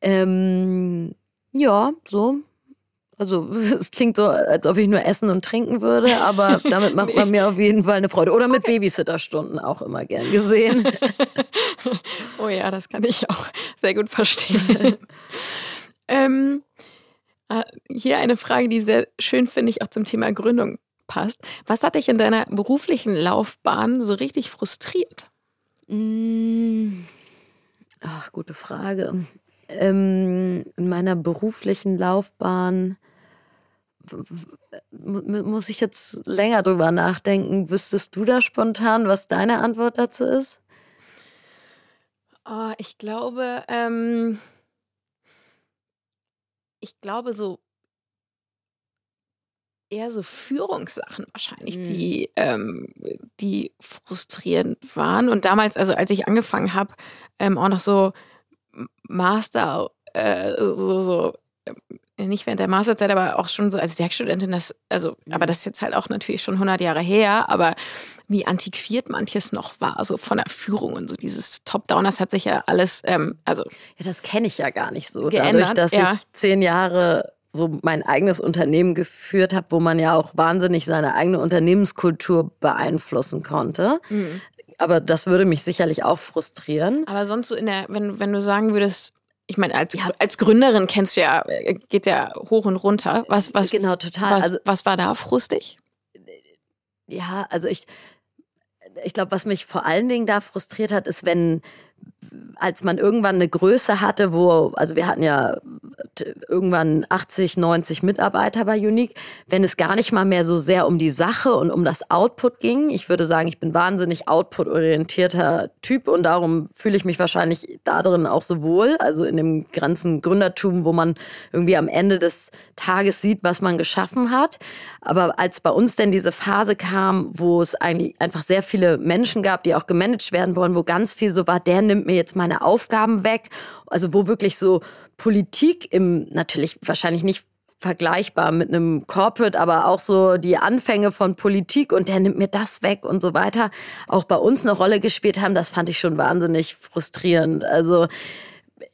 Ähm, ja, so also es klingt so, als ob ich nur essen und trinken würde, aber damit macht nee. man mir auf jeden Fall eine Freude. Oder mit okay. Babysitterstunden auch immer gern gesehen. oh ja, das kann ich auch sehr gut verstehen. ähm, äh, hier eine Frage, die sehr schön finde ich auch zum Thema Gründung passt. Was hat dich in deiner beruflichen Laufbahn so richtig frustriert? Mmh. Ach, gute Frage. Ähm, in meiner beruflichen Laufbahn muss ich jetzt länger drüber nachdenken. Wüsstest du da spontan, was deine Antwort dazu ist? Oh, ich glaube, ähm, ich glaube so eher so Führungssachen wahrscheinlich, mhm. die, ähm, die frustrierend waren. Und damals, also als ich angefangen habe, ähm, auch noch so Master, äh, so, so äh, nicht während der Masterzeit, aber auch schon so als Werkstudentin, das, also, aber mhm. das ist jetzt halt auch natürlich schon 100 Jahre her, aber wie antiquiert manches noch war, so von der Führung und so dieses Top-Down, das hat sich ja alles, ähm, also. Ja, das kenne ich ja gar nicht so. Geändert, Dadurch, dass ja. ich zehn Jahre so mein eigenes Unternehmen geführt habe, wo man ja auch wahnsinnig seine eigene Unternehmenskultur beeinflussen konnte. Mhm. Aber das würde mich sicherlich auch frustrieren. Aber sonst so in der, wenn, wenn du sagen würdest, ich meine, als, ja. als Gründerin kennst du ja, äh, geht ja hoch und runter. Was, was, genau, total. Was, also, was war da frustig? Ja, also ich, ich glaube, was mich vor allen Dingen da frustriert hat, ist, wenn als man irgendwann eine Größe hatte, wo, also wir hatten ja irgendwann 80, 90 Mitarbeiter bei Unique, wenn es gar nicht mal mehr so sehr um die Sache und um das Output ging. Ich würde sagen, ich bin wahnsinnig output-orientierter Typ und darum fühle ich mich wahrscheinlich da drin auch so wohl, also in dem ganzen Gründertum, wo man irgendwie am Ende des Tages sieht, was man geschaffen hat. Aber als bei uns denn diese Phase kam, wo es eigentlich einfach sehr viele Menschen gab, die auch gemanagt werden wollen, wo ganz viel so war, der nimmt mir jetzt meine Aufgaben weg. Also wo wirklich so Politik im, natürlich wahrscheinlich nicht vergleichbar mit einem Corporate, aber auch so die Anfänge von Politik und der nimmt mir das weg und so weiter, auch bei uns eine Rolle gespielt haben, das fand ich schon wahnsinnig frustrierend. Also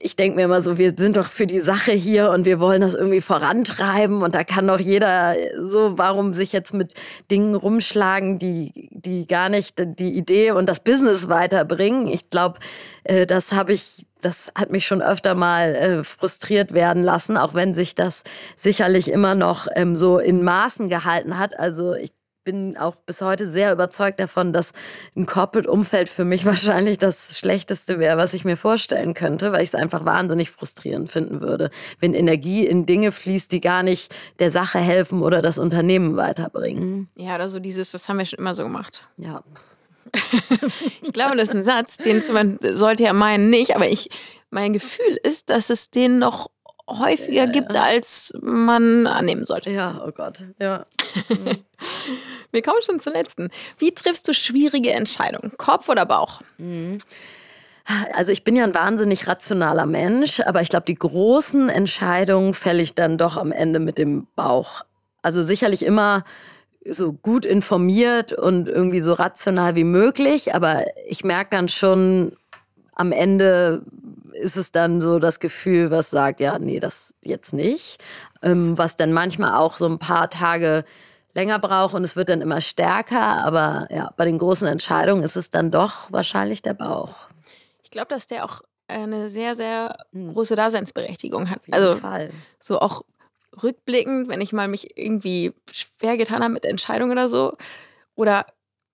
ich denke mir immer so, wir sind doch für die Sache hier und wir wollen das irgendwie vorantreiben und da kann doch jeder so, warum sich jetzt mit Dingen rumschlagen, die, die gar nicht die Idee und das Business weiterbringen. Ich glaube, äh, das habe ich, das hat mich schon öfter mal äh, frustriert werden lassen, auch wenn sich das sicherlich immer noch ähm, so in Maßen gehalten hat. Also ich bin auch bis heute sehr überzeugt davon, dass ein Corporate-Umfeld für mich wahrscheinlich das Schlechteste wäre, was ich mir vorstellen könnte, weil ich es einfach wahnsinnig frustrierend finden würde, wenn Energie in Dinge fließt, die gar nicht der Sache helfen oder das Unternehmen weiterbringen. Ja, oder so dieses, das haben wir schon immer so gemacht. Ja. ich glaube, das ist ein Satz, den man sollte ja meinen nicht, aber ich, mein Gefühl ist, dass es den noch häufiger ja, gibt, ja. als man annehmen sollte. Ja, oh Gott, ja. Wir kommen schon zur letzten. Wie triffst du schwierige Entscheidungen? Kopf oder Bauch? Mhm. Also ich bin ja ein wahnsinnig rationaler Mensch, aber ich glaube, die großen Entscheidungen fälle ich dann doch am Ende mit dem Bauch. Also sicherlich immer so gut informiert und irgendwie so rational wie möglich. Aber ich merke dann schon, am Ende ist es dann so das Gefühl, was sagt, ja, nee, das jetzt nicht. Ähm, was dann manchmal auch so ein paar Tage länger braucht und es wird dann immer stärker. Aber ja, bei den großen Entscheidungen ist es dann doch wahrscheinlich der Bauch. Ich glaube, dass der auch eine sehr, sehr hm. große Daseinsberechtigung hat. also Fall. so auch rückblickend, wenn ich mal mich irgendwie schwer getan habe mit Entscheidungen oder so, oder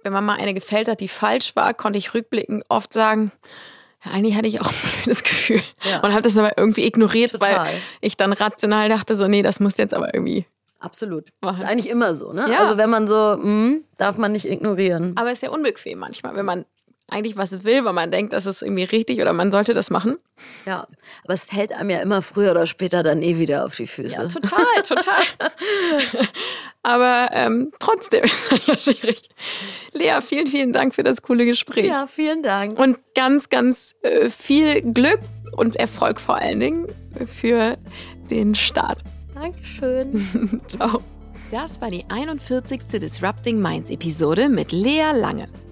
wenn man mal eine gefällt hat, die falsch war, konnte ich rückblickend oft sagen, eigentlich hatte ich auch ein blödes Gefühl ja. und habe das aber irgendwie ignoriert, Total. weil ich dann rational dachte, so, nee, das muss jetzt aber irgendwie. Absolut. Machen. Ist eigentlich immer so, ne? Ja. Also wenn man so, mh, hm, darf man nicht ignorieren. Aber es ist ja unbequem manchmal, wenn man eigentlich was will, weil man denkt, das ist irgendwie richtig oder man sollte das machen. Ja, aber es fällt einem ja immer früher oder später dann eh wieder auf die Füße. Ja, total, total. aber ähm, trotzdem ist es ja schwierig. Lea, vielen, vielen Dank für das coole Gespräch. Ja, vielen Dank. Und ganz, ganz äh, viel Glück und Erfolg vor allen Dingen für den Start. Dankeschön. Ciao. Das war die 41. Disrupting Minds Episode mit Lea Lange.